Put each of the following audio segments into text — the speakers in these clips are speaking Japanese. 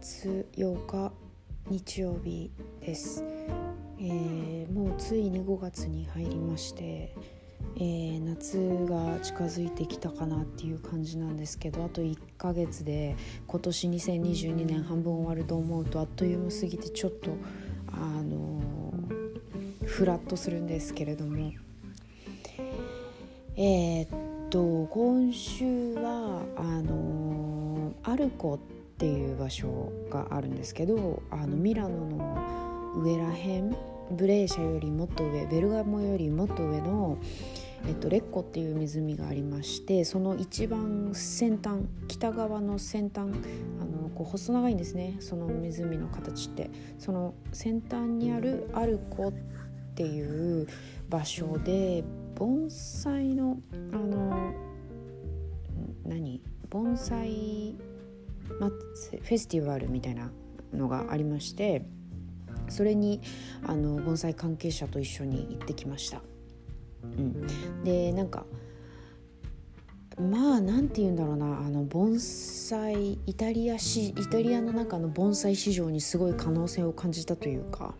月8日日曜日です、えー、もうついに5月に入りまして、えー、夏が近づいてきたかなっていう感じなんですけどあと1ヶ月で今年2022年半分終わると思うとあっという間すぎてちょっとあのー、フラッとするんですけれども。えー、っと今週はあのー、アルコってっていう場所があるんですけどあのミラノの上らへんブレーシャよりもっと上ベルガモよりもっと上の、えっと、レッコっていう湖がありましてその一番先端北側の先端あのこう細長いんですね。その湖の形って。その先端にあるアルコっていう場所で盆栽のあの何？盆栽まあフェスティバルみたいなのがありましてそれにあの盆栽関係者と一緒に行ってきました。うん、でなんかまあなんて言うんだろうなあの盆栽イタリアしイタリアの中の盆栽市場にすごい可能性を感じたというか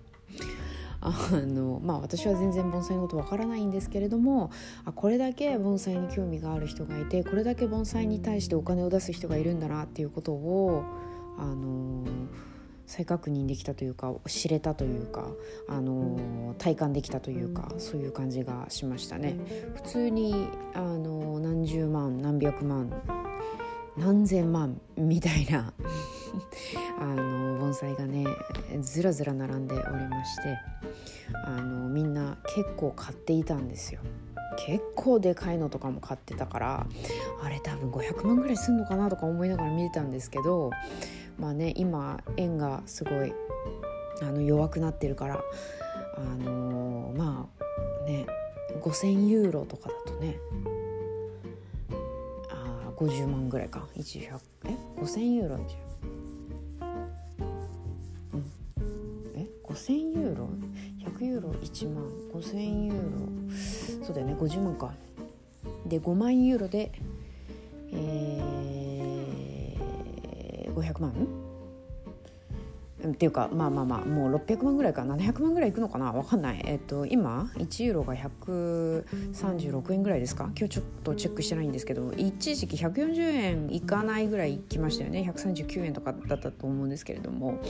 あのまあ私は全然盆栽のことわからないんですけれどもあこれだけ盆栽に興味がある人がいてこれだけ盆栽に対してお金を出す人がいるんだなっていうことをあの再確認できたというか知れたというか、あの体感できたというかそういう感じがしましたね。普通に、あの何十万何百万何千万みたいな あの盆栽がねずらずら並んでおりましてあのみんな結構買っていたんですよ。結構でかいのとかも買ってたからあれ多分500万ぐらいすんのかなとか思いながら見てたんですけどまあね今円がすごいあの弱くなってるからあのー、まあね5,000ユーロとかだとね150万ぐらいか。1え？5,000ユーロ5,000ユーロ？100ユーロ？1万？5,000ユーロ？そうだよね。50万か。で5万ユーロでえー、500万？っていうかまあまあまあもう600万ぐらいか700万ぐらいいくのかな分かんない。えっと今1ユーロが136円ぐらいですか？今日ちょっとチェックしてないんですけど一時期140円いかないぐらいいきましたよね。139円とかだったと思うんですけれども。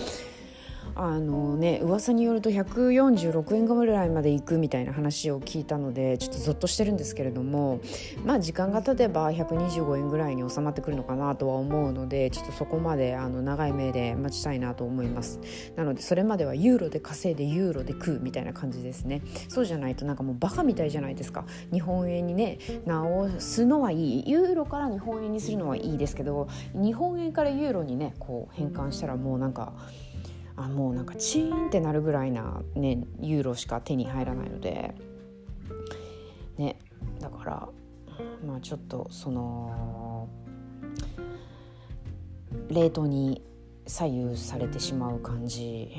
あのね噂によると146円ぐらいまで行くみたいな話を聞いたのでちょっとゾッとしてるんですけれどもまあ時間が経てば125円ぐらいに収まってくるのかなとは思うのでちょっとそこまであの長い目で待ちたいなと思います。なのでそれまではユーロで稼いでユーロで食うみたいな感じですね。そうじゃないとなんかもうバカみたいじゃないですか。日本円にね直すのはいい。ユーロから日本円にするのはいいですけど日本円からユーロにねこう変換したらもうなんかあもうなんかチーンってなるぐらいな、ね、ユーロしか手に入らないのでねだからまあちょっとその冷凍に左右されてしまう感じ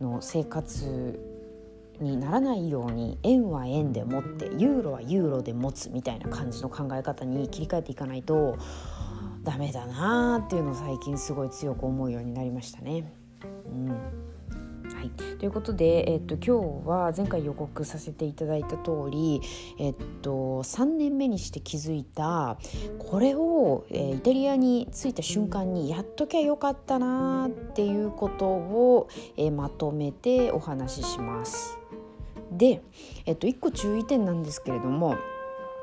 の生活にならないように円は円で持ってユーロはユーロで持つみたいな感じの考え方に切り替えていかないとダメだなーっていうのを最近すごい強く思うようになりましたね。うんはい、ということで、えっと、今日は前回予告させていただいた通り、えっと、3年目にして気づいたこれを、えー、イタリアに着いた瞬間にやっときゃよかったなっていうことを、えー、まとめてお話しします。で、えっと、1個注意点なんですけれども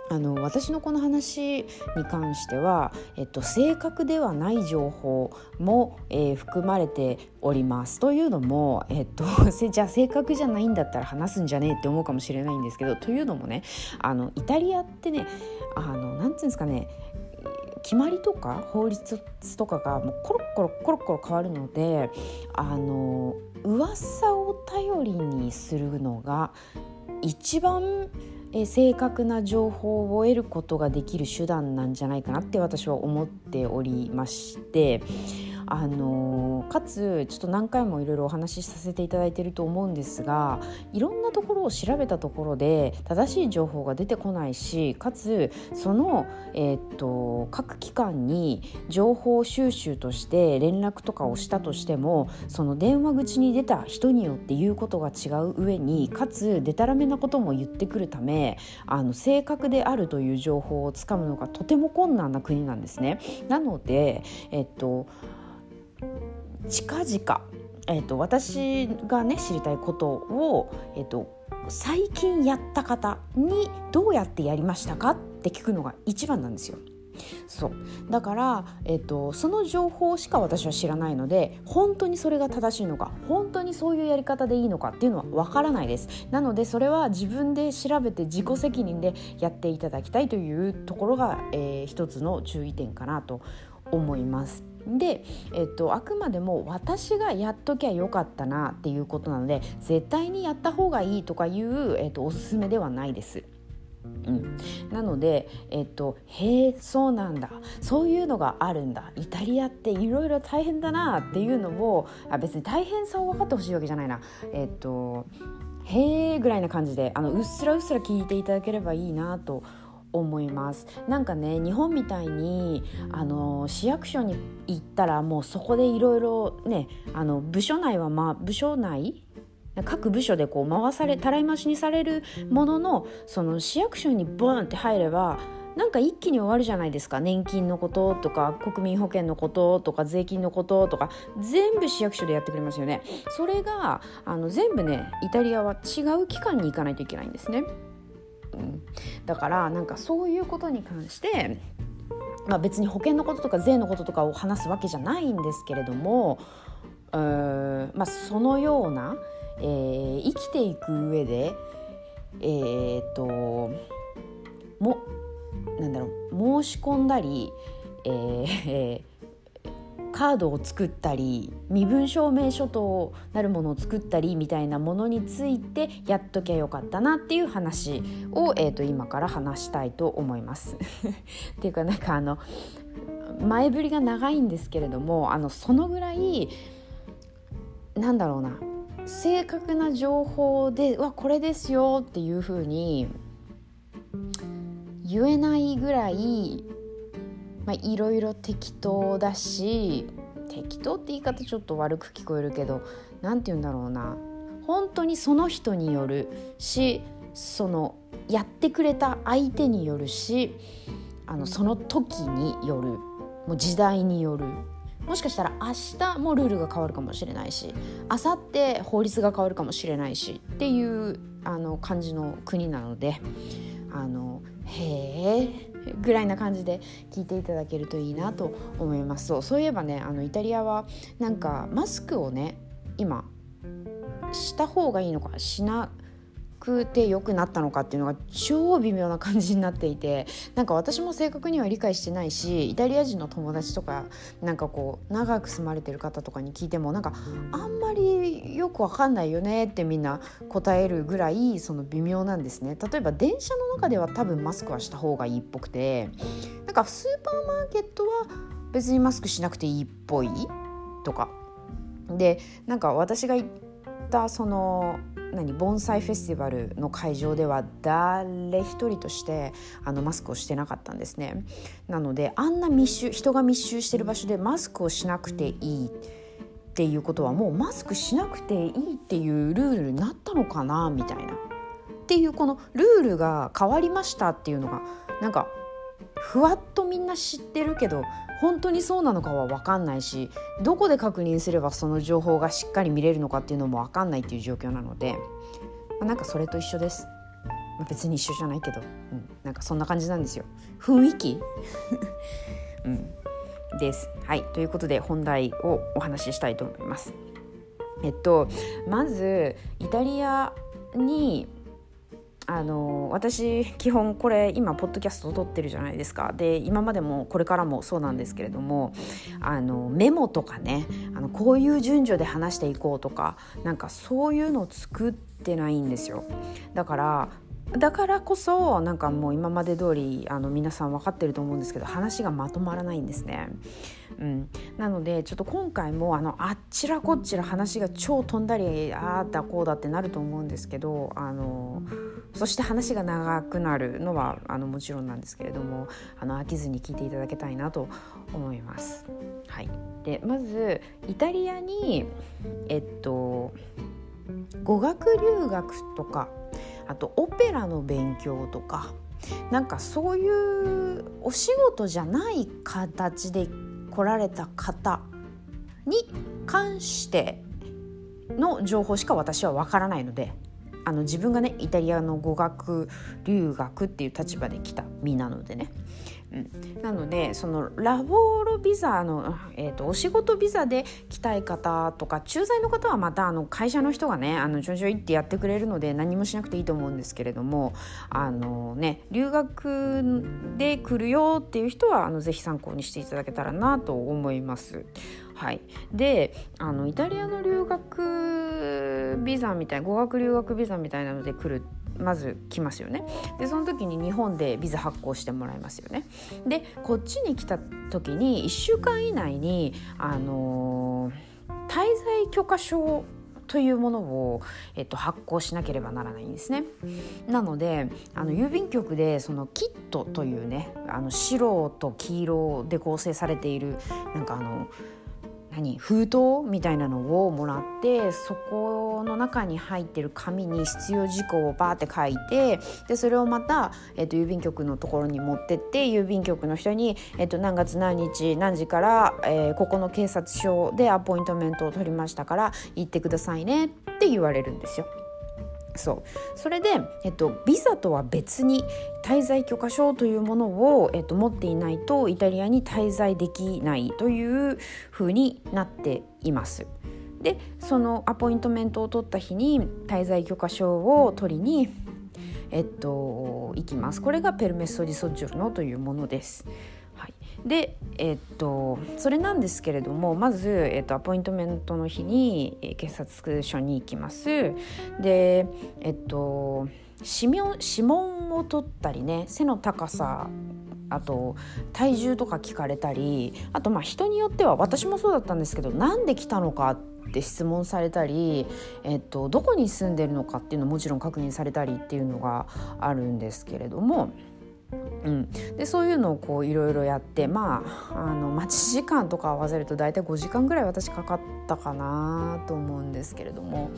あの私のこの話に関しては、えっと、正確ではない情報も、えー、含まれております。というのも、えっと、じゃあ正確じゃないんだったら話すんじゃねえって思うかもしれないんですけどというのもねあのイタリアってねあのなんていうんですかね決まりとか法律とかがもうコロコロコロコロ変わるのであの噂を頼りにするのが一番え正確な情報を得ることができる手段なんじゃないかなって私は思っておりましてあのかつちょっと何回もいろいろお話しさせていただいてると思うんですがいろんなところを調べたところで正しい情報が出てこないしかつその、えー、っと各機関に情報収集として連絡とかをしたとしてもその電話口に出た人によって言うことが違う上にかつでたらめなことも言ってくるためあの正確であるという情報をつかむのがとても困難な国なんですね。なので、えっと、近々、えっと、私がね知りたいことを、えっと、最近やった方にどうやってやりましたかって聞くのが一番なんですよ。そうだから、えっと、その情報しか私は知らないので本当にそれが正しいのか本当にそういうやり方でいいのかっていうのはわからないですなのでそれは自分で調べて自己責任でやっていただきたいというところが、えー、一つの注意点かなと思います。で、えっと、あくまでも私がやっときゃよかったなっていうことなので絶対にやった方がいいとかいう、えっと、おすすめではないです。うん、なので、えっと、へえそうなんだ。そういうのがあるんだ。イタリアっていろいろ大変だなっていうのをあ別に大変さを分かってほしいわけじゃないな。えっとへえぐらいな感じであのうっすらうっすら聞いていただければいいなと思います。なんかね日本みたいにあの市役所に行ったらもうそこでいろいろねあの部署内はまあ部署内各部署でこう回されたらい回しにされるもののその市役所にボンって入ればなんか一気に終わるじゃないですか。年金のこととか国民保険のこととか税金のこととか全部市役所でやってくれますよね。それがあの全部ねイタリアは違う機関に行かないといけないんですね、うん、だからなんかそういうことに関してまあ、別に保険のこととか税のこととかを話すわけじゃないんですけれどもうー、まあ、そのようなえー、生きていく上でえー、っともなんだろう申し込んだり、えー、カードを作ったり身分証明書となるものを作ったりみたいなものについてやっときゃよかったなっていう話を、えーと、と今から話したいと思います。っていうかなんかあの前振りが長いんですけれどもあのそのぐらいなんだろうな正確な情報でわこれですよっていうふうに言えないぐらいまあいろいろ適当だし適当って言い方ちょっと悪く聞こえるけど何て言うんだろうな。本当にその人によるしそのやってくれた相手によるしあのその時によるもう時代による。もしかしたら明日もルールが変わるかもしれないし明後日法律が変わるかもしれないしっていうあの感じの国なのであのへえぐらいな感じで聞いていただけるといいなと思います。そうそういえばねあのイタリアはなんかマスクをね今した方がいいのかしなくて良くなったのかっていうのが超微妙な感じになっていてなんか私も正確には理解してないしイタリア人の友達とかなんかこう長く住まれてる方とかに聞いてもなんかあんまりよくわかんないよねってみんな答えるぐらいその微妙なんですね。例えば電車の中では多分マスクはした方がいいっぽくてなんかスーパーマーケットは別にマスクしなくていいっぽいとか。でなんか私がったその何盆栽フェスティバルの会場では誰一人としてあのマスクをしてなかったんですね。なのであんな密集人が密集してる場所でマスクをしなくていいっていうことはもうマスクしなくていいっていうルールになったのかなみたいな。っていうこのルールが変わりましたっていうのがなんかふわっとみんな知ってるけど本当にそうなのかは分かんないしどこで確認すればその情報がしっかり見れるのかっていうのも分かんないっていう状況なので、まあ、なんかそれと一緒です。まあ、別に一緒じゃないけど、うん、なんかそんな感じなんですよ。雰囲気、うん、です。はいということで本題をお話ししたいと思います。えっとまずイタリアにあの私基本これ今ポッドキャストを撮ってるじゃないですかで今までもこれからもそうなんですけれどもあのメモとかねあのこういう順序で話していこうとかなんかそういうのを作ってないんですよだからだからこそなんかもう今まで通りあの皆さん分かってると思うんですけど話がまとまらないんですね。うん、なのでちょっと今回もあのあっちらこっちら話が超飛んだりああだこうだってなると思うんですけどあのそして話が長くなるのはあのもちろんなんですけれどもあの飽きずに聞いていただけたいなと思います。はい、でまずイタリアにえっと語学留学とかあとオペラの勉強とかなんかそういうお仕事じゃない形で来られた方に関しての情報しか私は分からないのであの自分がねイタリアの語学留学っていう立場で来た身なのでね、うん、なのでそのラボーロビザの、えーと、お仕事ビザで来たい方とか駐在の方はまたあの会社の人がねあのちょいちょいってやってくれるので何もしなくていいと思うんですけれどもあのね留学で来るよっていう人はあのぜひ参考にしていただけたらなと思います。はい、であのイタリアの留学ビザみたい語学留学ビザみたいなので来るまず来ますよねでその時に日本でビザ発行してもらいますよねでこっちに来た時に1週間以内にあのー、滞在許可証というものを、えっと、発行しなければならないんですね。なのであの郵便局でそのキットというねあの白と黄色で構成されているなんかあの何封筒みたいなのをもらってそこの中に入ってる紙に必要事項をバーって書いてでそれをまた、えーと、郵便局のところに持ってって郵便局の人に、えーと、何月何日何時から、えー、ここの警察署でアポイントメントを取りましたから行ってくださいねって言われるんですよ。そうそれで、えっと、ビザとは別に滞在許可証というものを、えっと、持っていないとイタリアに滞在できないというふうになっています。でそのアポイントメントを取った日に滞在許可証を取りにえっと行きますこれがペルメッソ・ディ・ソジョルノというものです。で、えっと、それなんですけれどもまず、えっと、アポイントメントの日に、え警察署に行きます。でえっと指紋指紋を取ったりね背の高さあと体重とか聞かれたりあとまあ人によっては私もそうだったんですけどなんで来たのかって質問されたり、えっと、どこに住んでるのかっていうのももちろん確認されたりっていうのがあるんですけれども。うん、でそういうのをいろいろやってまああの待ち時間とか合わせると大体5時間ぐらい私かかったかなと思うんですけれども。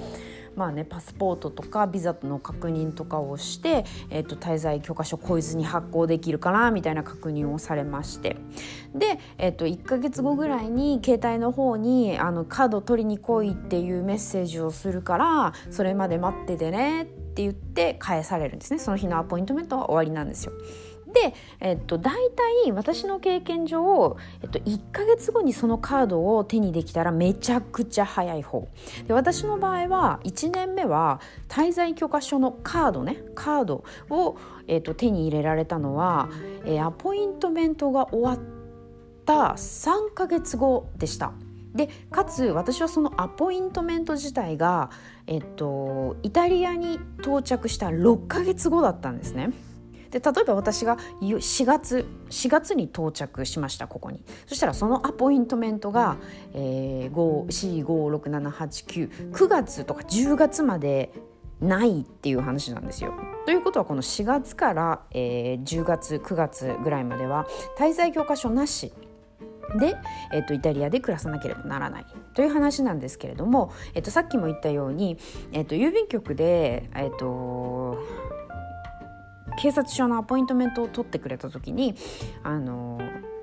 まあね、パスポートとかビザの確認とかをして、えー、と滞在許可書こいつに発行できるかなみたいな確認をされましてで、えー、と1か月後ぐらいに携帯の方にあのカード取りに来いっていうメッセージをするからそれまで待っててねってって言って返されるんですねその日のアポイントメントは終わりなんですよ。で、えっと、大体私の経験上、えっと、1ヶ月後にそのカードを手にできたらめちゃくちゃ早い方で私の場合は1年目は滞在許可書のカードねカードを、えっと、手に入れられたのは、えー、アポイントメントが終わった3ヶ月後でした。でかつ私はそのアポイントメント自体が、えっと、イタリアに到着した6ヶ月後だったんですね。で例えば私が4月4月に到着しましたここにそしたらそのアポイントメントが、えー、4567899月とか10月までないっていう話なんですよ。ということはこの4月から、えー、10月9月ぐらいまでは滞在教科書なしで、えっと、イタリアで暮らさなければならないという話なんですけれども、えっと、さっきも言ったように、えっと、郵便局で、えっと、警察署のアポイントメントを取ってくれた時にあの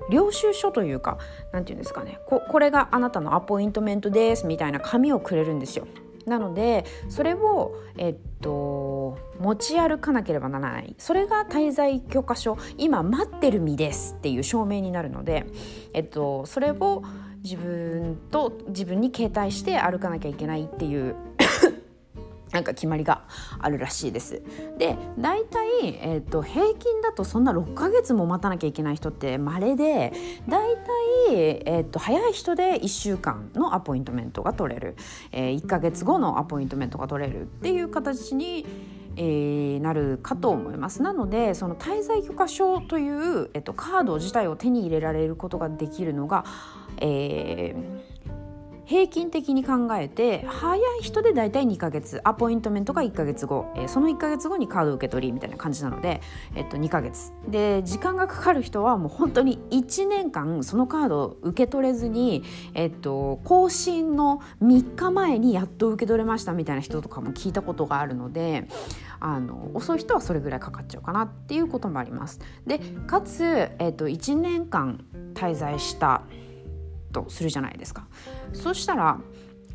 領収書というか何て言うんですかねここれがあなたのアポイントメントですみたいな紙をくれるんですよ。なのでそれを、えっと、持ち歩かなければならない。それが滞在許可書。今待ってる身ですっていう証明になるので、えっと、それを自分と自分に携帯して歩かなきゃいけないっていうなんか決まりがあるらしいです。で大体、えーと、平均だとそんな6ヶ月も待たなきゃいけない人って稀で大体、えーと、早い人で1週間のアポイントメントが取れる、えー、1ヶ月後のアポイントメントが取れるっていう形にえー、なるかと思いますなのでその滞在許可証という、えっと、カード自体を手に入れられることができるのが、えー、平均的に考えて早い人で大体2ヶ月アポイントメントが1ヶ月後、えー、その1ヶ月後にカード受け取りみたいな感じなので、えっと、2ヶ月で時間がかかる人はもう本当に1年間そのカードを受け取れずに、えっと、更新の3日前にやっと受け取れましたみたいな人とかも聞いたことがあるのであの遅い人はそれぐらいかかっちゃうかなっていうこともあります。でかつ、えっと、1年間滞在したとするじゃないですかそしたら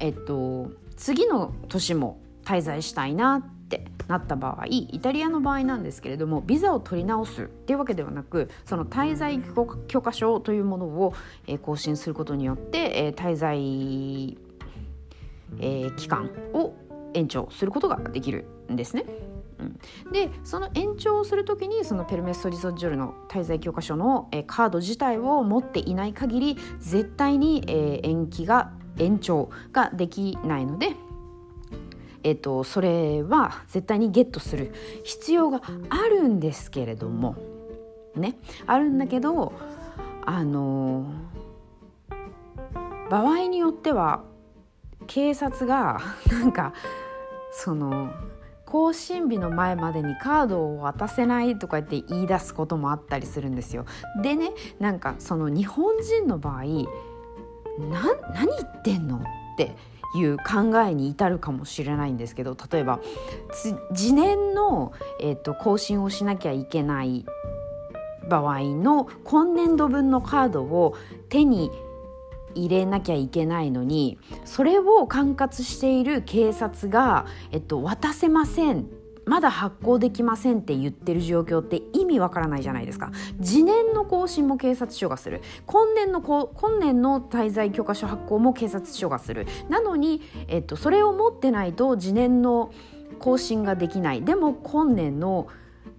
えっと次の年も滞在したいなってなった場合イタリアの場合なんですけれどもビザを取り直すっていうわけではなくその滞在許可証というものを、え更新することによって、え滞在、え、期間を延長することができるんですね。うん、でその延長をする時にそのペルメッソ・リゾッジョルの滞在許可書の、え、カード自体を持っていない限り絶対に、えー、延期が延長ができないので。えーと、それは絶対にゲットする必要があるんですけれどもねあるんだけどあの場合によっては警察がなんかその更新日の前までにカードを渡せないとか言って言い出すこともあったりするんですよ。でねなんかその日本人の場合な何言ってんのっていう考えに至るかもしれないんですけど例えば次年の、えーと、更新をしなきゃいけない場合の今年度分のカードを手に入れなきゃいけないのにそれを管轄している警察が、えっと、渡せません。まだ発行できませんって言ってる状況って意味わからないじゃないですか。次年の更新も警察署がする。今年の今年の滞在許可書発行も警察署がする。なのに、えっと、それを持ってないと次年の更新ができない。でも今年の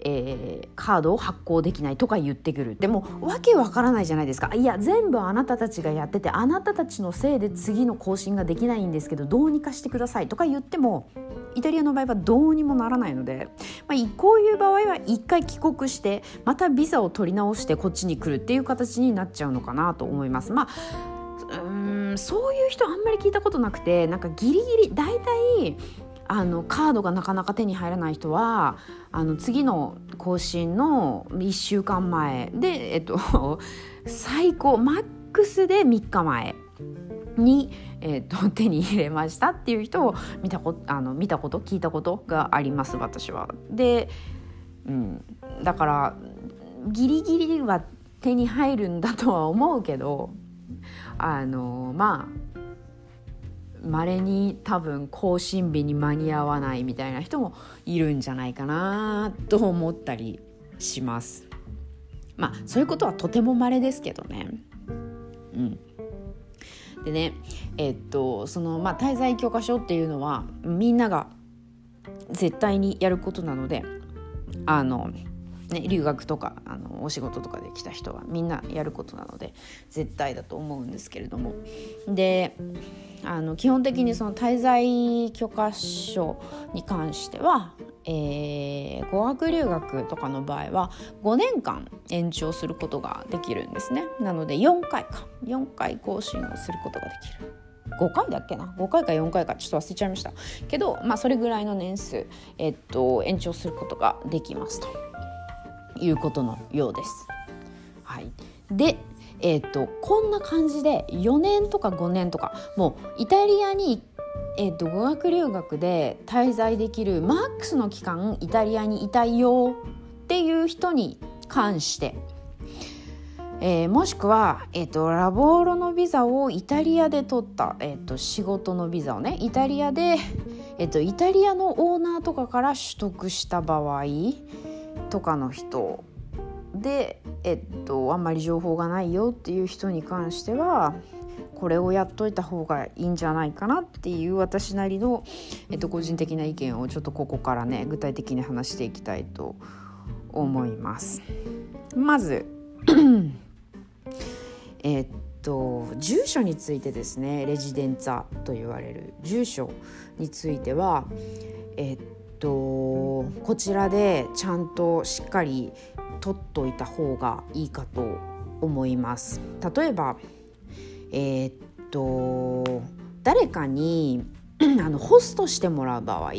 えー、カードを発行できないとか言ってくるでもわけわからないじゃないですかいや全部あなたたちがやっててあなたたちのせいで次の更新ができないんですけどどうにかしてくださいとか言ってもイタリアの場合はどうにもならないので、まあ、こういう場合は一回帰国してまたビザを取り直してこっちに来るっていう形になっちゃうのかなと思います。まあうんそういう人あんまり聞いたことなくてなんかギリギリ大体あのカードがなかなか手に入らない人はあの次の更新の1週間前で、えっと、最高マックスで3日前に、えっと、手に入れましたっていう人を見たこあの見たこと聞いたことがあります私は。で、うん、だからギリギリは手に入るんだとは思うけどあのまあ稀に多分更新日に間に合わないみたいな人もいるんじゃないかなと思ったりします。まあそういうことはとても稀ですけどね。うん、でねえっとそのまあ滞在許可証っていうのはみんなが絶対にやることなのであのね、留学とかあのお仕事とかで来た人はみんなやることなので絶対だと思うんですけれども。であの基本的にその滞在許可証に関しては、えー、語学留学とかの場合は5年間延長することができるんですね。なので4回か。4回更新をすることができる。5回だっけな？5回か4回か。ちょっと忘れちゃいました。けど、まあ、それぐらいの年数、えっと、延長することができますと。いうことのようです。はい、でえーと、こんな感じで4年とか5年とかもうイタリアに、えーと、語学留学で滞在できるマックスの期間イタリアにいたいよっていう人に関して、えー、もしくは、えーと、ラボーロのビザをイタリアで取った、えー、と仕事のビザをねイタリアで、えー、とイタリアのオーナーとかから取得した場合とかの人で、えっと、あんまり情報がないよっていう人に関してはこれをやっといた方がいいんじゃないかなっていう私なりの、えっと、個人的な意見をちょっとここからね具体的に話していきたいと思います。まず えっと住所についてですねレジデンツァと言われる住所についてはえっとこちらでちゃんとしっかり取っといた方がいいかと思います。例えばえー、っと誰かに あのホストしてもらう場合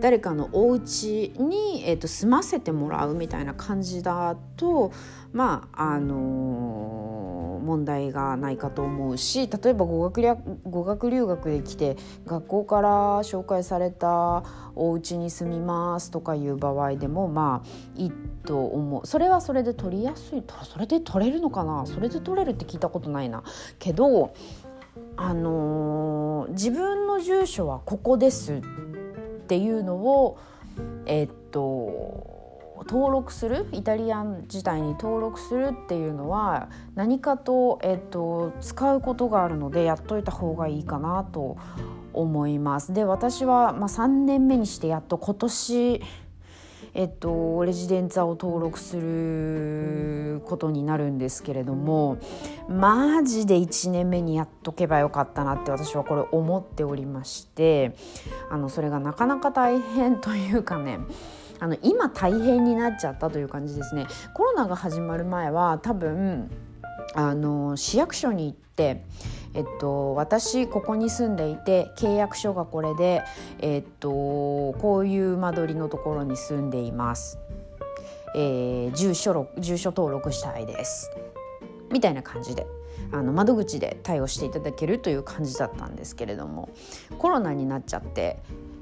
誰かのお家に、えーと、住ませてもらうみたいな感じだとまああのー、問題がないかと思うし例えば語学語学留学で来て学校から紹介されたお家に住みますとかいう場合でもまあいいと思う。それはそれで取りやすい。それで取れるのかな？それで取れるって聞いたことないな。けどあのー、自分の住所はここですっていうのをえっと登録するイタリアン自体に登録するっていうのは何かと,、えっと使うことがあるのでやっといた方がいいかなと思います。で私は、まあ、3年目にしてやっと今年えっと、レジデンツァを登録することになるんですけれどもマジで1年目にやっとけばよかったなって私はこれ思っておりましてあのそれがなかなか大変というかねあの今大変になっちゃったという感じですね。コロナが始まる前は多分あの市役所に行っえっと、私ここに住んでいて契約書がこれで、えっと、こういう間取りのところに住んでいます、えー、住所住所登録したいです。みたいな感じであの窓口で対応していただけるという感じだったんですけれどもコロナになっちゃって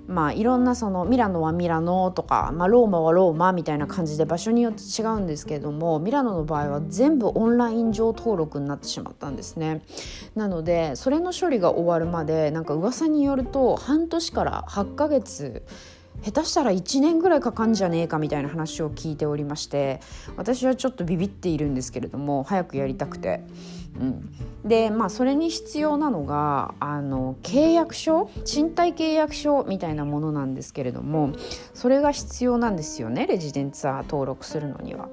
まあいろんなそのミラノはミラノとか、まあ、ローマはローマみたいな感じで場所によって違うんですけれどもミラノの場合は全部オンライン上登録になってしまったんですねなのでそれの処理が終わるまでなんか噂によると半年から8ヶ月下手したら1年ぐらいかかんじゃねえかみたいな話を聞いておりまして私はちょっとビビっているんですけれども早くやりたくて。ん、でまあそれに必要なのがあの契約書？賃貸契約書みたいなものなんですけれどもそれが必要なんですよねレジデンツァー登録するのには。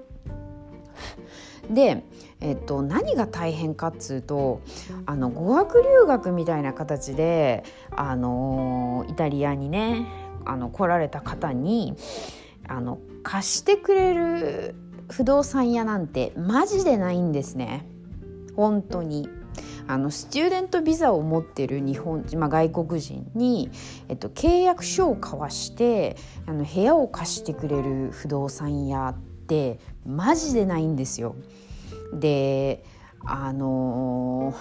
で、えっと、何が大変かっつうとあの語学留学みたいな形であのイタリアにねあの来られた方にあの貸してくれる不動産屋なんてマジでないんですね。本当に。あのスチューデントビザを持ってる日本、まあ、外国人に、えっと、契約書を交わしてあの部屋を貸してくれる不動産屋ってマジでないんですよ。であの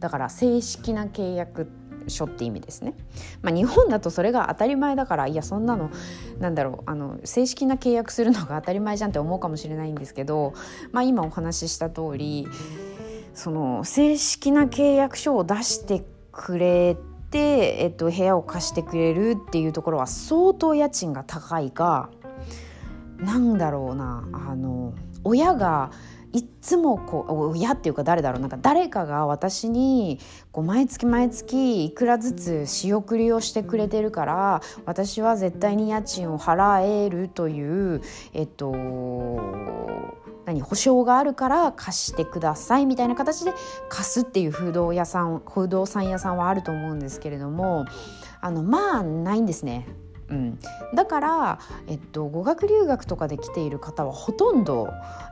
だから正式な契約書って意味ですね。まあ、日本だとそれが当たり前だからいやそんなのなんだろうあの正式な契約するのが当たり前じゃんって思うかもしれないんですけど、まあ、今お話しした通りその正式な契約書を出してくれて、えっと、部屋を貸してくれるっていうところは相当家賃が高いかなんだろうなあの親がいっつもこう親っていうか誰だろうなんか誰かが私にこう毎月毎月いくらずつ仕送りをしてくれてるから私は絶対に家賃を払えるというえっと何保証があるから貸してくださいみたいな形で貸すっていう不動屋さん不動産屋さんはあると思うんですけれどもあのまあないんですね。うん、だから、えっと、語学留学とかで来ている方はほとんど、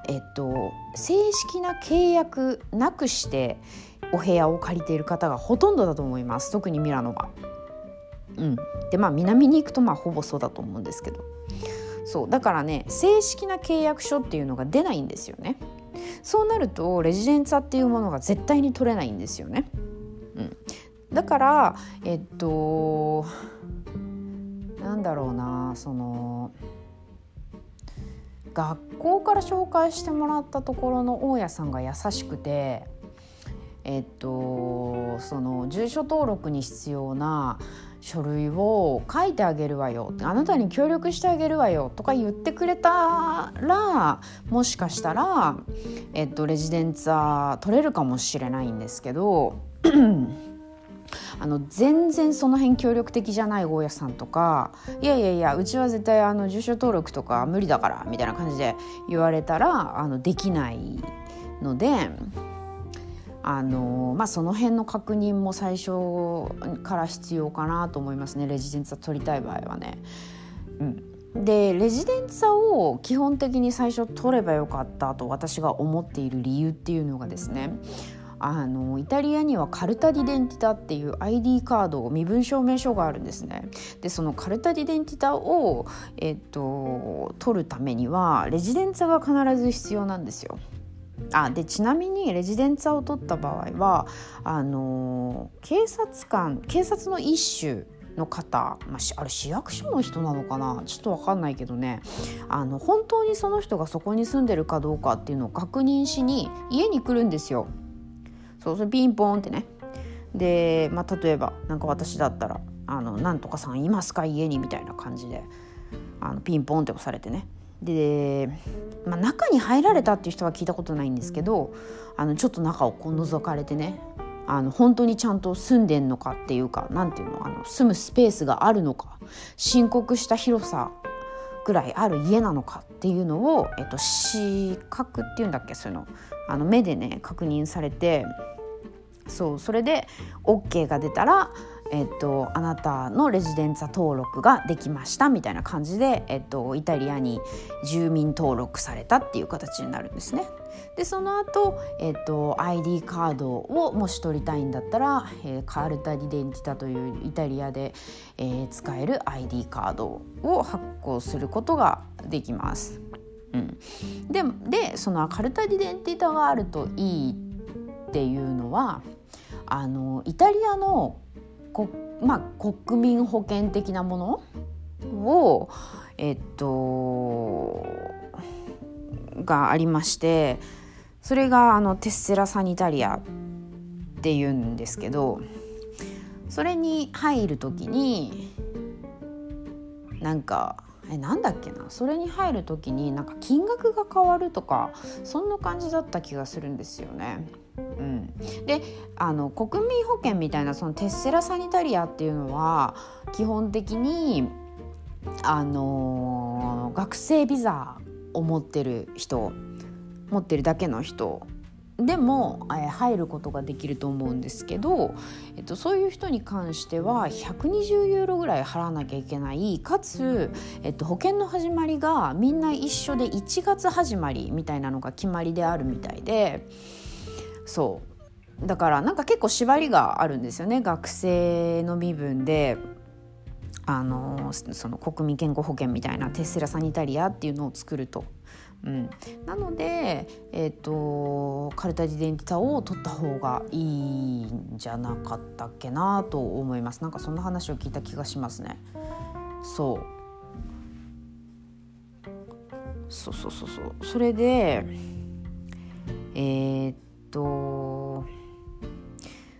えっと、正式な契約なくしてお部屋を借りている方がほとんどだと思います。特にミラノは。うん、でまあ南に行くとまあほぼそうだと思うんですけど。そうだからね正式な契約書っていうのが出ないんですよね。そうなるとレジデンツァっていうものが絶対に取れないんですよね。うん、だからえっとなんだろうなその学校から紹介してもらったところの大家さんが優しくてえっとその住所登録に必要な書類を書いてあげるわよあなたに協力してあげるわよとか言ってくれたらもしかしたら、えっと、レジデンツァ取れるかもしれないんですけど あの全然その辺協力的じゃない大家さんとかいやいやいやうちは絶対あの住所登録とか無理だからみたいな感じで言われたらあのできないので。あのまあ、その辺の確認も最初から必要かなと思いますね。レジデンツ取りたい場合はね。うん、でレジデンツァを基本的に最初取ればよかったと私が思っている理由っていうのがですね。あのイタリアにはカルタ・ディデンティタっていう ID カード身分証明書があるんですね。でそのカルタ・ディデンティタを、えっと、取るためにはレジデンツァが必ず必要なんですよ。あでちなみにレジデンツァを取った場合はあの警察官警察の一種の方、まあ、あれ市役所の人なのかな？ちょっと分かんないけどね。あの本当にその人がそこに住んでるかどうかっていうのを確認しに家に来るんですよ。そうそれピンポンってね。で、まあ、例えばなんか私だったら「あのなんとかさんいますか？家に」みたいな感じであのピンポンって押されてね。で、まあ、中に入られたっていう人は聞いたことないんですけどあのちょっと中をこう覗かれてねあの本当にちゃんと住んでんのかっていうか何ていうのあの住むスペースがあるのか申告した広さぐらいある家なのかっていうのを、えっと、視覚っていうんだっけそういうのあの目でね確認されてそうそれで OK が出たら、えっと、あなたのレジデンツァ登録ができましたみたいな感じで、えっと、イタリアに住民登録されたっていう形になるんですね。でその後、えっと ID カードをもし取りたいんだったら、えー、カールタ・ディデンティタというイタリアで、えー、使える ID カードを発行することができます。うん、ででそのカルタ・ディデンティタがあるといいっていうのはあのイタリアのこ、まあ、国民保険的なもの？をえっとがありましてそれがあのテッセラ・サニタリアっていうんですけどそれに入る時になんかえなんだっけな？それに入る時になんか金額が変わるとかそんな感じだった気がするんですよね。うん、であの国民保険みたいなそのテッセラ・サニタリアっていうのは基本的にあの学生ビザを持ってる人持ってるだけの人でも、え入ることができると思うんですけど、えっと、そういう人に関しては120ユーロぐらい払わなきゃいけないかつ、えっと、保険の始まりがみんな一緒で1月始まりみたいなのが決まりであるみたいでそう。だからなんか結構縛りがあるんですよね学生の身分で。あのその国民健康保険みたいなテスラサニタリアっていうのを作ると。うん、なので、えーと、カルタ・ディデンティタを取った方がいいんじゃなかったっけなと思います。なんかそんな話を聞いた気がしますね。そう。そうそうそうそう。それでえー、っと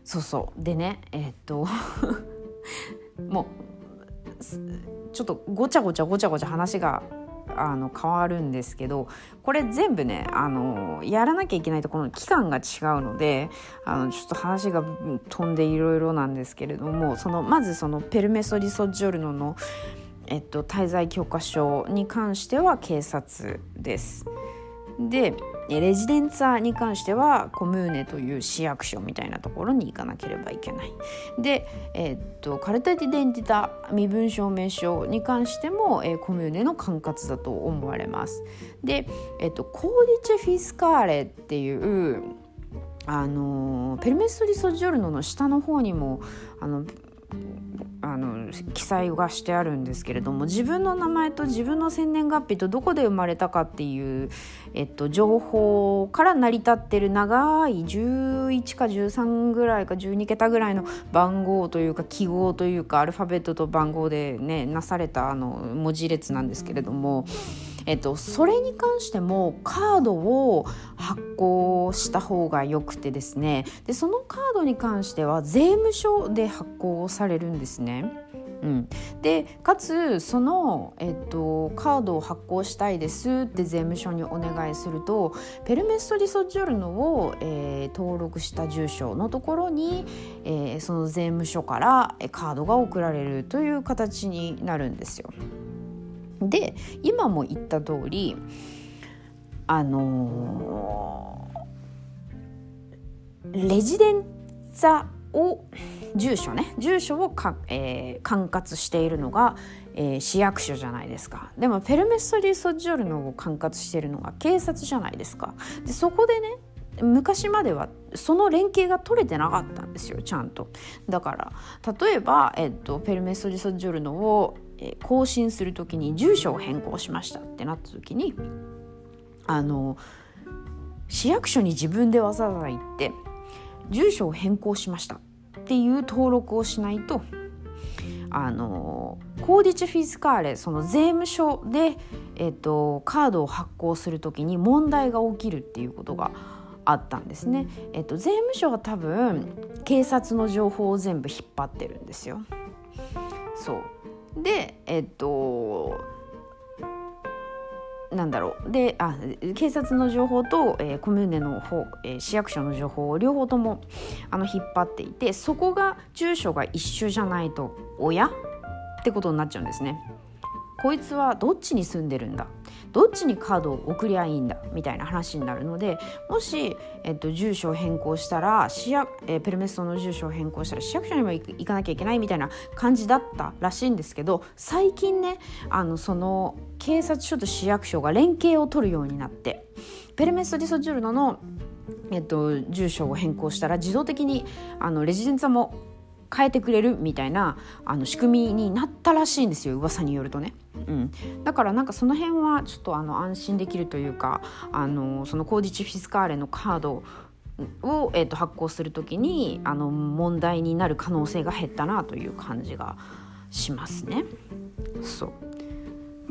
そうそうでねえ、っと もうちょっとごちゃごちゃごちゃごちゃ話があの変わるんですけどこれ全部ねあのやらなきゃいけないところの期間が違うのであのちょっと話が飛んでいろいろなんですけれどもそのまずそのペルメソ・ディ・ソジョルノの、えっと、滞在許可証に関しては警察です。でレジデンツァに関してはコムーネという市役所みたいなところに行かなければいけない。で、えー、っとカルタディデンティタ身分証明書に関しても、えー、コムーネの管轄だと思われます。で、えー、っとコーディチェ・フィスカーレっていうあのペルメストリ・ソジョルノの下の方にもあのあの記載がしてあるんですけれども自分の名前と自分の生年月日とどこで生まれたかっていう、えっと、情報から成り立ってる長い11か13ぐらいか12桁ぐらいの番号というか記号というかアルファベットと番号でねなされたあの文字列なんですけれども。えっと、それに関してもカードを発行した方がよくてですねでそのカードに関しては税務署で発行されるんですね。うん、でかつその、えっと、カードを発行したいですって税務署にお願いするとペルメストリソジョルノを、えー、登録した住所のところに、えー、その税務署からカードが送られるという形になるんですよ。で今も言った通りあのー、レジデンザを住所ね住所をか、えー、管轄しているのが、えー、市役所じゃないですか。でもペルメッソ・ディ・ソジョルノを管轄しているのが警察じゃないですか。でそこでね昔まではその連携が取れてなかったんですよちゃんと。だから例えば、えっと、ペルメッソ・ディ・ソジョルノを、更新する時に住所を変更しましたってなった時にあの市役所に自分でわざわざ行って住所を変更しましたっていう登録をしないとあのコーディチフィスカーレその税務署で、えっと、カードを発行する時に問題が起きるっていうことがあったんですね。えっと、税務署は多分警察の情報を全部引っ張ってるんですよ。そうでえっとなんだろうであ警察の情報と、えー、コミューネの方、えー、市役所の情報を両方ともあの引っ張っていてそこが住所が一緒じゃないと親？ってことになっちゃうんですね。こいつはどっちに住んでるんだ？どっちにカードを送りゃいいんだ？みたいな話になるのでもし、えっと、住所を変更したら市役、えー、ペルメストの住所を変更したら市役所にも行かなきゃいけないみたいな感じだったらしいんですけど最近ねあのその警察署と市役所が連携を取るようになってペルメスト・ディソジュルノのえっと、住所を変更したら自動的にあのレジデンツァも変えてくれるみたいなあの仕組みになったらしいんですよ噂によるとね。うん、だからなんかその辺はちょっとあの安心できるというかあのそのコーディチフィスカーレのカードを、えー、と発行する時にあの問題になる可能性が減ったなという感じがしますね。そう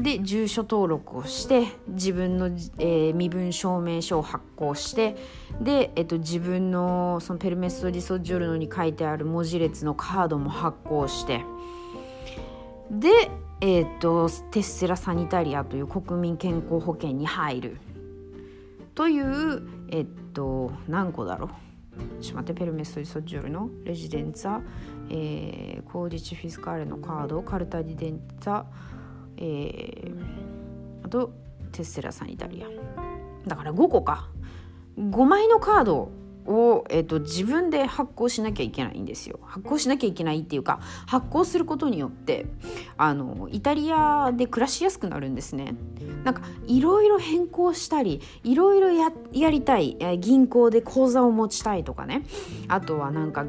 で住所登録をして自分の、えー、身分証明書を発行してで、えっと、自分のそのペルメスト・ディソジョルノに書いてある文字列のカードも発行してで、えっと、テッセラ・サニタリアという国民健康保険に入る。というえっと何個だろう？ちょっと待ってペルメスト・ディソジョルノレジデンツァ、えー、コーディチ・フィスカーレのカードカルタ・ディデンツァえー、あとテッセラ・サニタリアだから5個か。5枚のカードを、えーと、自分で発行しなきゃいけないんですよ。発行しなきゃいけないっていうか発行することによってあのイタリアで暮らしやすくなるんですね。なんかいろいろ変更したりいろいろややりたい、え銀行で口座を持ちたいとかね。あとはなんかう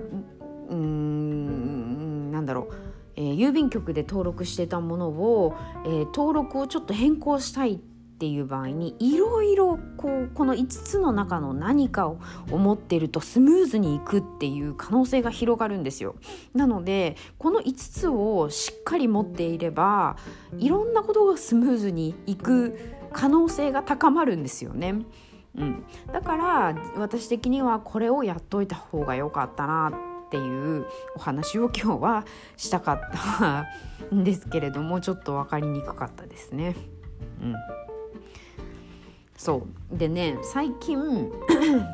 ーんなんだろうえー、郵便局で登録してたものを、えー、登録をちょっと変更したいっていう場合にいろいろこうこの5つの中の何かを思ってるとスムーズにいくっていう可能性が広がるんですよ。なのでこの5つをしっかり持っていればいろんなことがスムーズにいく可能性が高まるんですよね。うん、だから私的にはこれをやっといた方が良かったなってっていうお話を今日はしたかったんですけれどもちょっと分かりにくかったですね。うん、そう。でね最近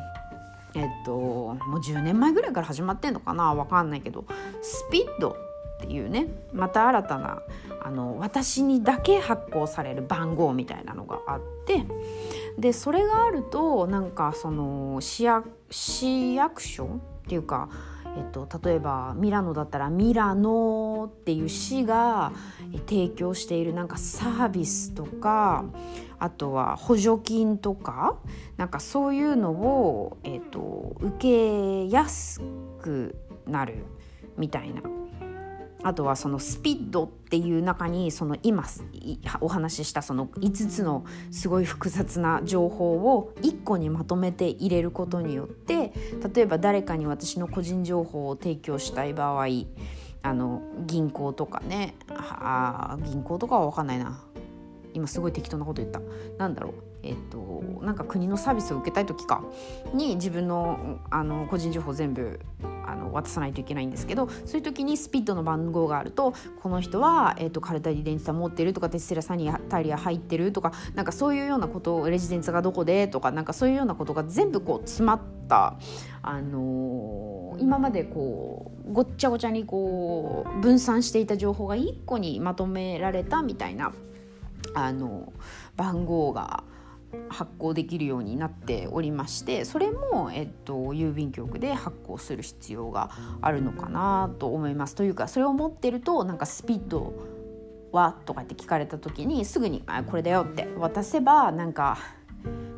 えっともう10年前ぐらいから始まってんのかな？分かんないけどスピッドっていうねまた新たなあの私にだけ発行される番号みたいなのがあってでそれがあるとなんかその市役市役所っていうかえっと、例えばミラノだったらミラノっていう市が提供しているなんかサービスとかあとは補助金とかなんかそういうのを、えっと、受けやすくなるみたいな。あとはそのスピッドっていう中にその今お話ししたその5つのすごい複雑な情報を1個にまとめて入れることによって例えば誰かに私の個人情報を提供したい場合あの銀行とかねあ銀行とかは分かんないな。今すごい適当なこと言った。なんだろう。えっとなんか国のサービスを受けたい時かに自分のあの個人情報全部あの渡さないといけないんですけどそういう時にスピッドの番号があるとこの人は、えっと、カルタリデンツァ持ってるとかテッセラサニタリア入ってるとかなんかそういうようなことレジデンツがどこでとかなんかそういうようなことが全部こう詰まったあのー、今までこうごっちゃごちゃにこう分散していた情報が1個にまとめられたみたいなあの番号が発行できるようになっておりましてそれも、えっと、郵便局で発行する必要があるのかなと思います。というかそれを持ってるとなんかスピードはとかって聞かれた時にすぐに「これだよ」って渡せばなんか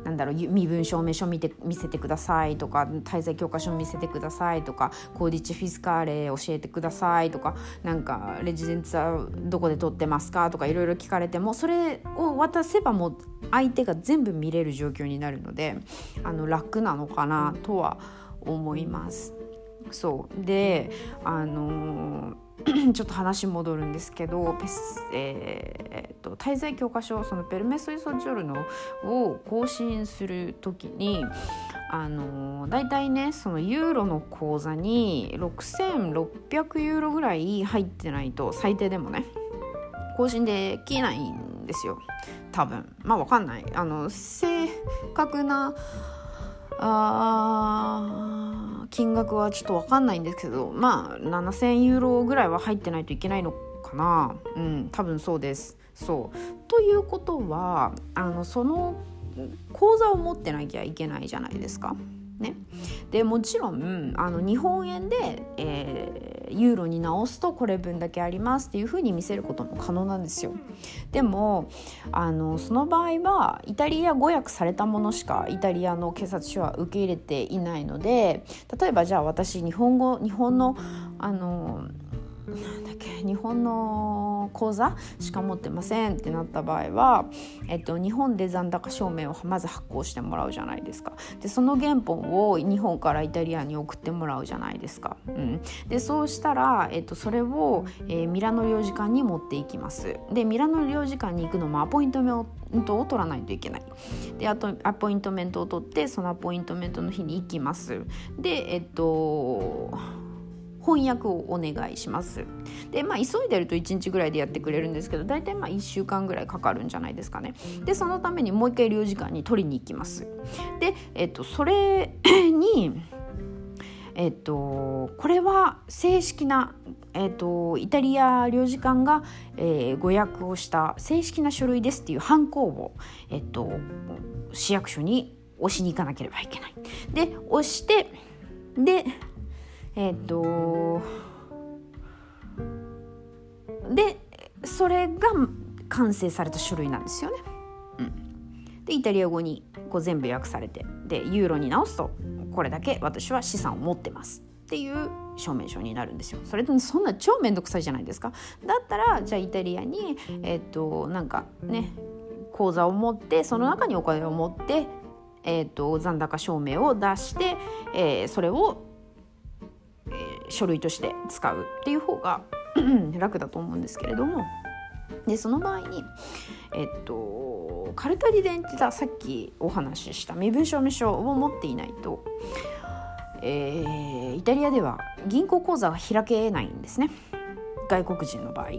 なんだろう身分証明書見て見せてくださいとか滞在許可書見せてくださいとかコーディッチフィスカーレ教えてくださいとかなんかレジデンツはどこで取ってますかとかいろいろ聞かれてもそれを渡せばもう相手が全部見れる状況になるのであの楽なのかなとは思います。そうであのー ちょっと話戻るんですけどペス、えー、と滞在教科書そのペルメソイソジョルノを更新する時にあの大体ねそのユーロの口座に6600ユーロぐらい入ってないと最低でもね更新できないんですよ。多分。まあ分かんない。あの正確なあ金額はちょっと分かんないんですけどまあ7,000ユーロぐらいは入ってないといけないのかな。うん多分そうです。そう。ということはあのその口座を持ってなきゃいけないじゃないですか。ね、でもちろんあの日本円で、えー、ユーロに直すとこれ分だけありますっていう風に見せることも可能なんですよ。でもあのその場合はイタリア語訳されたものしかイタリアの警察署は受け入れていないので例えばじゃあ私日本語日本のあのなんだっけ日本の口座しか持ってませんってなった場合は、えっと、日本で残高証明をまず発行してもらうじゃないですか。でその原本を日本からイタリアに送ってもらうじゃないですか、うん、でそうしたら、えっと、それを、えー、ミラノ領事館に持っていきます。でミラノ領事館に行くのもアポイントメントを取らないといけない。であとアポイントメントを取ってそのアポイントメントの日に行きます。でえっと翻訳をお願いします。でまあ急いでると1日ぐらいでやってくれるんですけど大体まあ1週間ぐらいかかるんじゃないですかね。でそのためにもう一回領事館に取りに行きます。でえっとそれ にえっと、これは正式な、えっと、イタリア領事館が、えー、誤訳をした正式な書類ですっていうハンコを、えっと、市役所に押しに行かなければいけない。で押してでえっ、とでそれが完成された書類なんですよね。うん、でイタリア語にこう全部訳されてでユーロに直すとこれだけ私は資産を持ってますっていう証明書になるんですよ。それとそんな超面倒くさいじゃないですか。だったらじゃあイタリアにえっ、となんかね口座を持ってその中にお金を持って、えーと残高証明を出して、えー、それを書類として使うっていう方が 楽だと思うんですけれども。でその場合にえっとカルタ・ディデンティタさっきお話しした身分証明書を持っていないと、えー、イタリアでは銀行口座が開けないんですね。外国人の場合。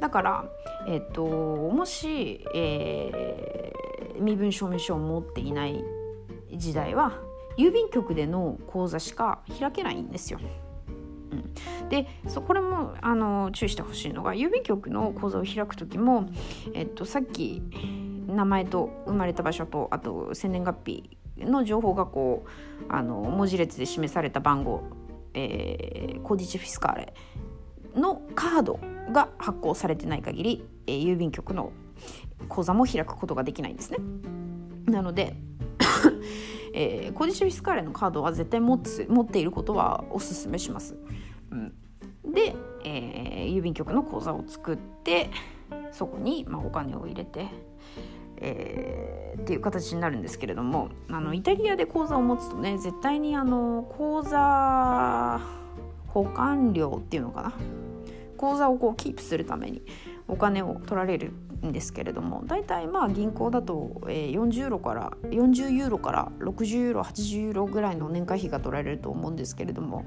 だからえっともし、えー、身分証明書を持っていない時代は郵便局での口座しか開けないんですよ。うん、でそこれもあの注意してほしいのが郵便局の口座を開く時も、えっと、さっき名前と生まれた場所とあと生年月日の情報がこうあの文字列で示された番号、えー、コーディチフィスカーレのカードが発行されてない限り、えー、郵便局の口座も開くことができないんですね。なのでえー、コディシュフィスカーレのカードは絶対持つ持っていることはおすすめします。うん、で、えー、郵便局の口座を作ってそこに、まあ、お金を入れて、えー、っていう形になるんですけれどもあのイタリアで口座を持つとね絶対にあの口座保管料っていうのかな口座をこうキープするためにお金を取られるんですけれども大体まあ銀行だと、えー、40ユーロから40ユーロから60ユーロ80ユーロぐらいの年会費が取られると思うんですけれども、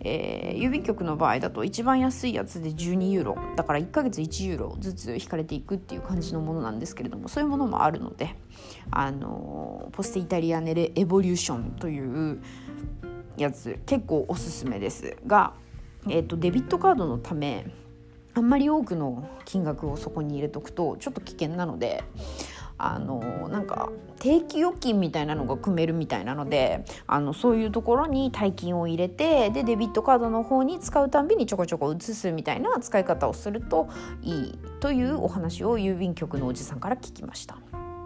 えー、郵便局の場合だと一番安いやつで12ユーロだから1ヶ月1ユーロずつ引かれていくっていう感じのものなんですけれどもそういうものもあるのであのポステイタリアネレエボリューションというやつ結構おすすめですが、えーとデビットカードのためあんまり多くの金額をそこに入れとくとちょっと危険なのであのなんか定期預金みたいなのが組めるみたいなのであのそういうところに大金を入れてでデビットカードの方に使うたんびにちょこちょこ移すみたいな使い方をするといいというお話を郵便局のおじさんから聞きました。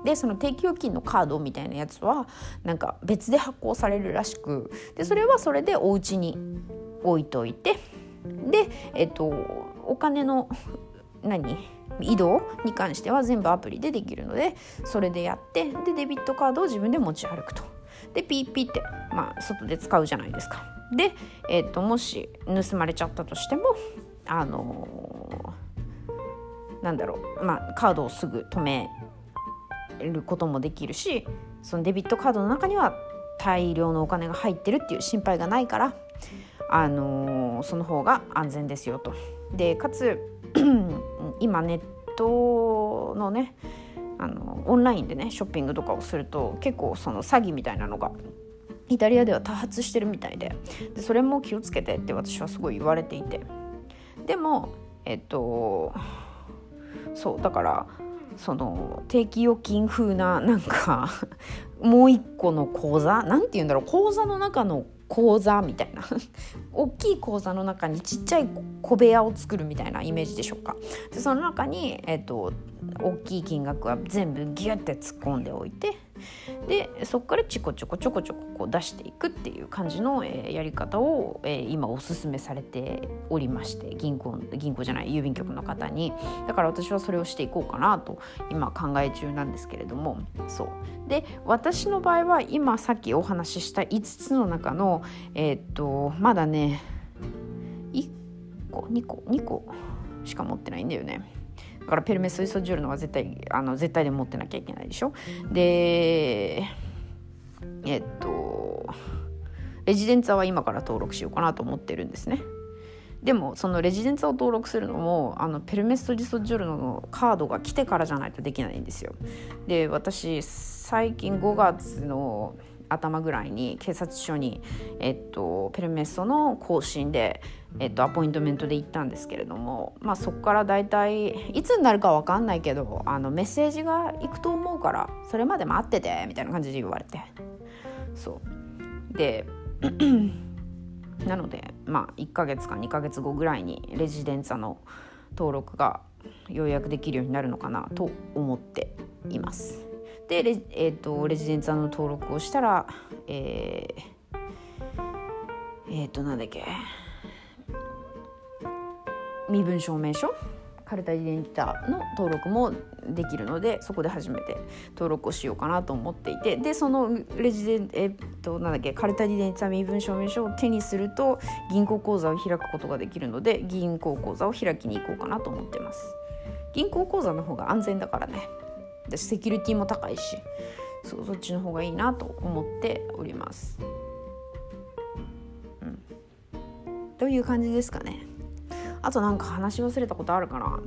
でその定期預金のカードみたいなやつはなんか別で発行されるらしくでそれはそれでお家に置いといてでえっとお金の何移動に関しては全部アプリでできるのでそれでやってでデビットカードを自分で持ち歩くとでピッピッて、まあ、外で使うじゃないですかで、えーと、もし盗まれちゃったとしてもあのー、なんだろう、まあ、カードをすぐ止めることもできるしそのデビットカードの中には大量のお金が入ってるっていう心配がないから、あのー、その方が安全ですよと。でかつ 今ネットのねあのオンラインでねショッピングとかをすると結構その詐欺みたいなのがイタリアでは多発してるみたいででそれも気をつけてって私はすごい言われていて。でもえっとそうだからその定期預金風ななんかもう一個の口座？なんて言うんだろう口座の中の口座みたいな。大きい口座の中にちっちゃい小部屋を作るみたいなイメージでしょうか。でその中に、えっと、大きい金額は全部ギュッて突っ込んでおいてでそこからちょこちょこちょこちょここう出していくっていう感じの、えー、やり方を、えー、今おすすめされておりまして銀行銀行じゃない郵便局の方に。だから私はそれをしていこうかなと今考え中なんですけれども。そう。で私の場合は今さっきお話しした5つの中のえー、っとまだね1個2個2個しか持ってないんだよね。だからペルメスイソジュールのは絶対あの絶対で持ってなきゃいけないでしょ？でえっとレジデンツァは今から登録しようかなと思ってるんですね。でもそのレジデンツァを登録するのもあのペルメストリソジュールのカードが来てからじゃないとできないんですよ。で私最近5月の頭ぐらいに警察署に、えっと、ペルメッソの更新で、えっと、アポイントメントで行ったんですけれども、まあ、そこから大体いつになるか分かんないけどあのメッセージが行くと思うからそれまで待っててみたいな感じで言われて。そう。でなのでまあ1ヶ月か2ヶ月後ぐらいにレジデンツァの登録がようやくできるようになるのかなと思っています。でレ,、えーと、レジデンツァの登録をしたらえー、えー、となんだっけ。身分証明書カルタ・イデンティタの登録もできるのでそこで初めて登録をしようかなと思っていてでそのレジデンえっとなんだっけカルタ・イデンティタ身分証明書を手にすると銀行口座を開くことができるので銀行口座を開きに行こうかなと思ってます銀行口座の方が安全だからねでセキュリティも高いしそそっちの方がいいなと思っております。うん、という感じですかね。あとなんか話し忘れたことあるかなっ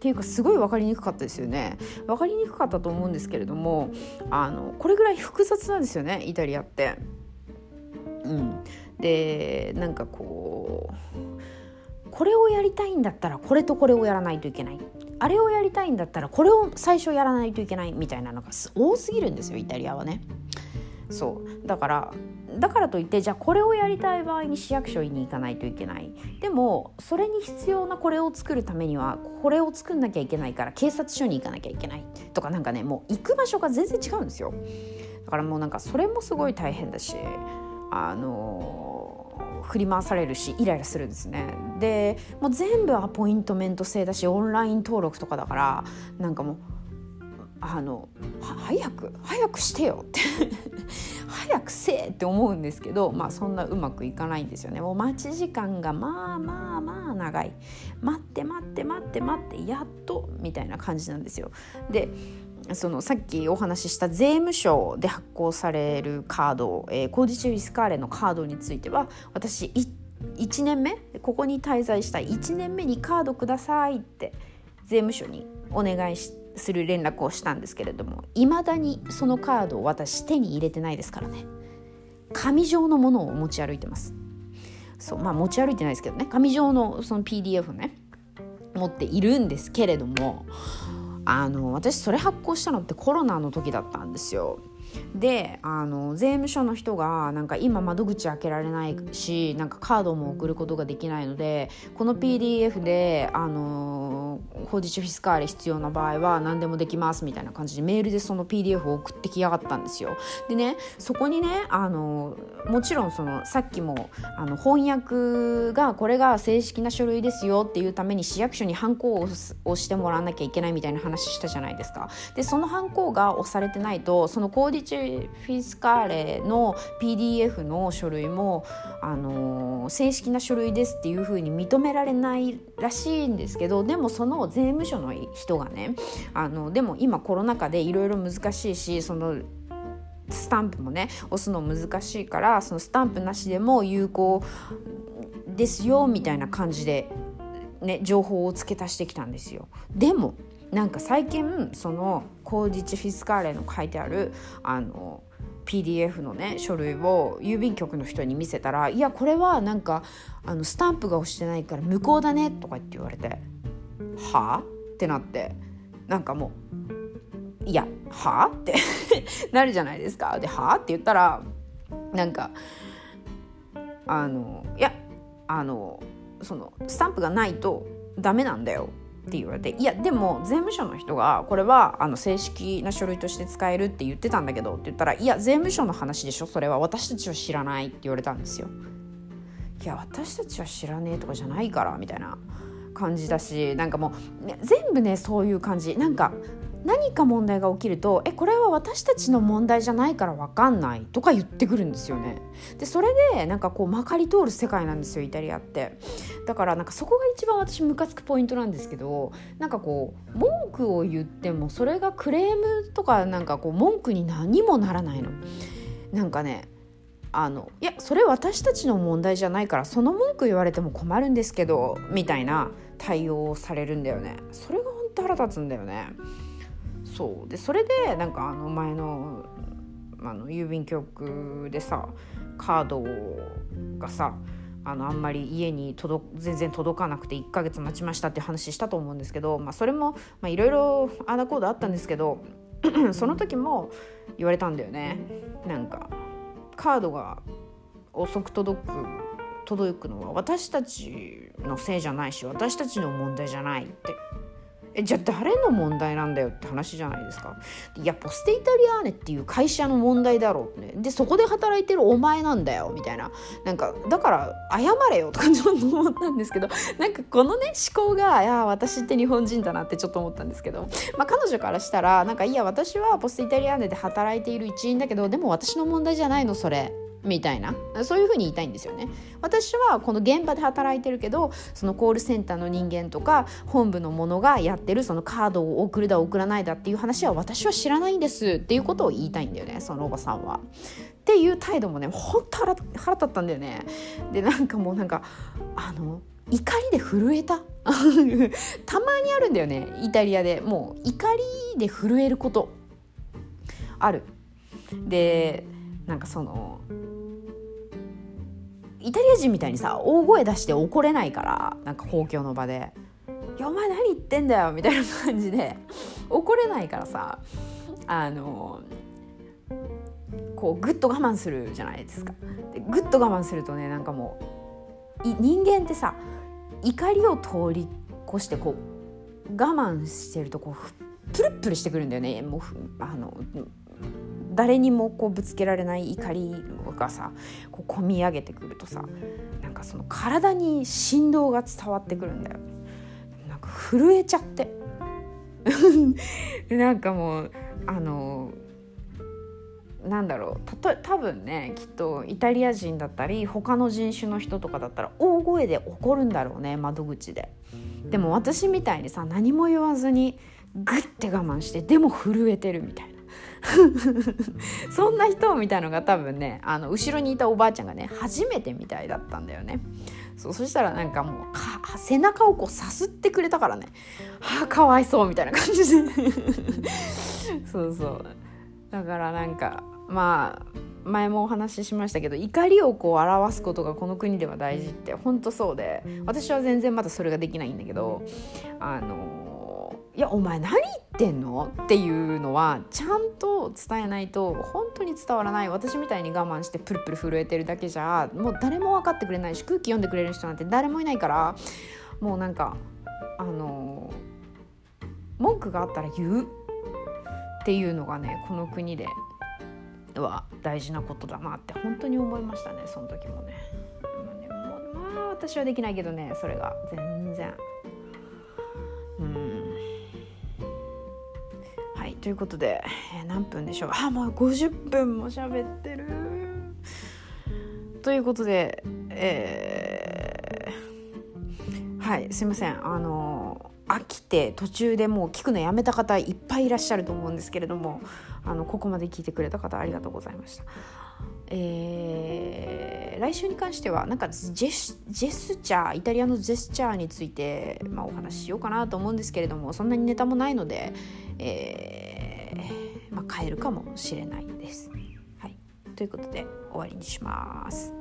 ていうかすごい分かりにくかったですよね分かりにくかったと思うんですけれどもあのこれぐらい複雑なんですよねイタリアって。うん、でなんかこうこれをやりたいんだったらこれとこれをやらないといけないあれをやりたいんだったらこれを最初やらないといけないみたいなのが多すぎるんですよイタリアはね。そう。だからだからといってじゃあこれをやりたい場合に市役所に行かないといけない。でもそれに必要なこれを作るためにはこれを作んなきゃいけないから警察署に行かなきゃいけない。とかなんかねもう行く場所が全然違うんですよ。だからもうなんかそれもすごい大変だしあの振り回されるしイライラするんですね。でもう全部アポイントメント制だしオンライン登録とかだからなんかもうあの早く早くしてよって。早くせえって思うんですけどまあそんなうまくいかないんですよね。もう待ち時間がまあまあまあ長い。待って待って待って待ってやっとみたいな感じなんですよ。でそのさっきお話しした税務署で発行されるカード、えー、コーディチュイスカーレのカードについては私1年目ここに滞在した1年目にカードくださいって税務署にお願いしてする連絡をしたんですけれどもいまだにそのカードを私手に入れてないですからね。紙状のものを持ち歩いてます。そうまあ持ち歩いてないですけどね。紙状のその PDF ね持っているんですけれどもあの私それ発行したのってコロナの時だったんですよ。であの税務署の人がなんか今窓口開けられないしなんかカードも送ることができないのでこの PDF であの法事フィスカーレ必要な場合は何でもできますみたいな感じでメールでその PDF を送ってきやがったんですよ。でねそこにねあのもちろんそのさっきもあの翻訳がこれが正式な書類ですよっていうために市役所にハンコを押してもらわなきゃいけないみたいな話したじゃないですか。でそのハンコが押されてないとそのコーディチフィスカーレの PDF の書類も、あの正式な書類ですっていうふうに認められないらしいんですけどでもその税務署の人がねあのでも今コロナ禍でいろいろ難しいしそのスタンプもね押すの難しいからそのスタンプなしでも有効ですよみたいな感じで、ね、情報を付け足してきたんですよ。でもなんか最近そのコーディチフィスカーレの書いてあるあの PDF のね書類を郵便局の人に見せたら「いやこれはなんかあのスタンプが押してないから無効だね」とかって言われて「はあ?」ってなってなんかもう「いやはあ?」って なるじゃないですか。で「はあ?」って言ったらなんかあのいやあのそのスタンプがないとダメなんだよって言われていやでも税務署の人がこれはあの正式な書類として使えるって言ってたんだけどって言ったらいや税務署の話でしょ？それは。私たちは知らないって言われたんですよ。いや私たちは知らねえとかじゃないからみたいな感じだしなんかもう、ね、全部ねそういう感じ。なんか何か問題が起きると「えこれは私たちの問題じゃないから分かんない」とか言ってくるんですよね。でそれでなんかこうまかり通る世界なんですよイタリアって。だからなんかそこが一番私ムカつくポイントなんですけどなんかこう文句を言ってもそれがクレームとかなんかこう文句に何もならないの。なんかねあのいやそれ私たちの問題じゃないからその文句言われても困るんですけどみたいな対応をされるんだよねそれが本当腹立つんだよねそう。でそれでなんかあの前のあの郵便局でさカードがさあのあんまり家に届全然届かなくて1ヶ月待ちましたって話したと思うんですけど、まあ、それもいろいろアナコードあったんですけど その時も言われたんだよね。なんかカードが遅く届く届くのは私たちのせいじゃないし私たちの問題じゃないって。えじゃあ誰の問題なんだよって話じゃないですかいやポステイタリアーネっていう会社の問題だろうねでそこで働いてるお前なんだよみたいな。なんかだから謝れよとかちょっと思ったんですけど。なんかこのね思考がいや私って日本人だなってちょっと思ったんですけど、まあ、彼女からしたらなんかいや私はポステイタリアーネで働いている一員だけどでも私の問題じゃないのそれ。みたいな。そういうふうに言いたいんですよね。私はこの現場で働いてるけどそのコールセンターの人間とか本部の者がやってるそのカードを送るだ送らないだっていう話は私は知らないんですっていうことを言いたいんだよねそのおばさんは。っていう態度もねほんと腹立ったんだよね。でなんかもうなんかあの怒りで震えた。たまにあるんだよねイタリアで。もう怒りで震えること。ある。でなんかそのイタリア人みたいにさ大声出して怒れないからなんか公共の場で「いやお前何言ってんだよ」みたいな感じで怒れないからさあのこうぐっと我慢するじゃないですか。でぐっと我慢するとねなんかもう人間ってさ怒りを通り越してこう我慢してるとこうプルプルしてくるんだよねもうあの誰にもこうぶつけられない怒りがさこう込み上げてくるとさなんかその体に振動が伝わってくるんだよ。なんか震えちゃって なんかもうあのなんだろうたと多分ねきっとイタリア人だったり他の人種の人とかだったら大声で怒るんだろうね窓口で。でも私みたいにさ何も言わずにグッて我慢してでも震えてるみたいな。そんな人みたいのが多分ねあの後ろにいたおばあちゃんがね初めてみたいだったんだよね。そうそしたらなんかもう背中をこうさすってくれたからね。はあかわいそうみたいな感じで。そうそう。だからなんかまあ前もお話ししましたけど怒りをこう表すことがこの国では大事って本当そうで私は全然まだそれができないんだけどあのいやお前何言ってんの？っていうのはちゃんと伝えないと本当に伝わらない。私みたいに我慢してプルプル震えてるだけじゃもう誰も分かってくれないし空気読んでくれる人なんて誰もいないから。もうなんかあの文句があったら言うっていうのがねこの国では大事なことだなって本当に思いましたねその時もね。まあ私はできないけどねそれが。全然。うん。ということで、えー、何分でしょう？あもう50分も喋ってる。ということでえー、はいすいません。あの飽きて途中でもう聞くのやめた方いっぱいいらっしゃると思うんですけれどもあのここまで聞いてくれた方ありがとうございました。えー、来週に関してはなんかジェスチャーイタリアのジェスチャーについて、まあ、お話ししようかなと思うんですけれどもそんなにネタもないので、えーまあ、変えるかもしれないです。はい、ということで終わりにします。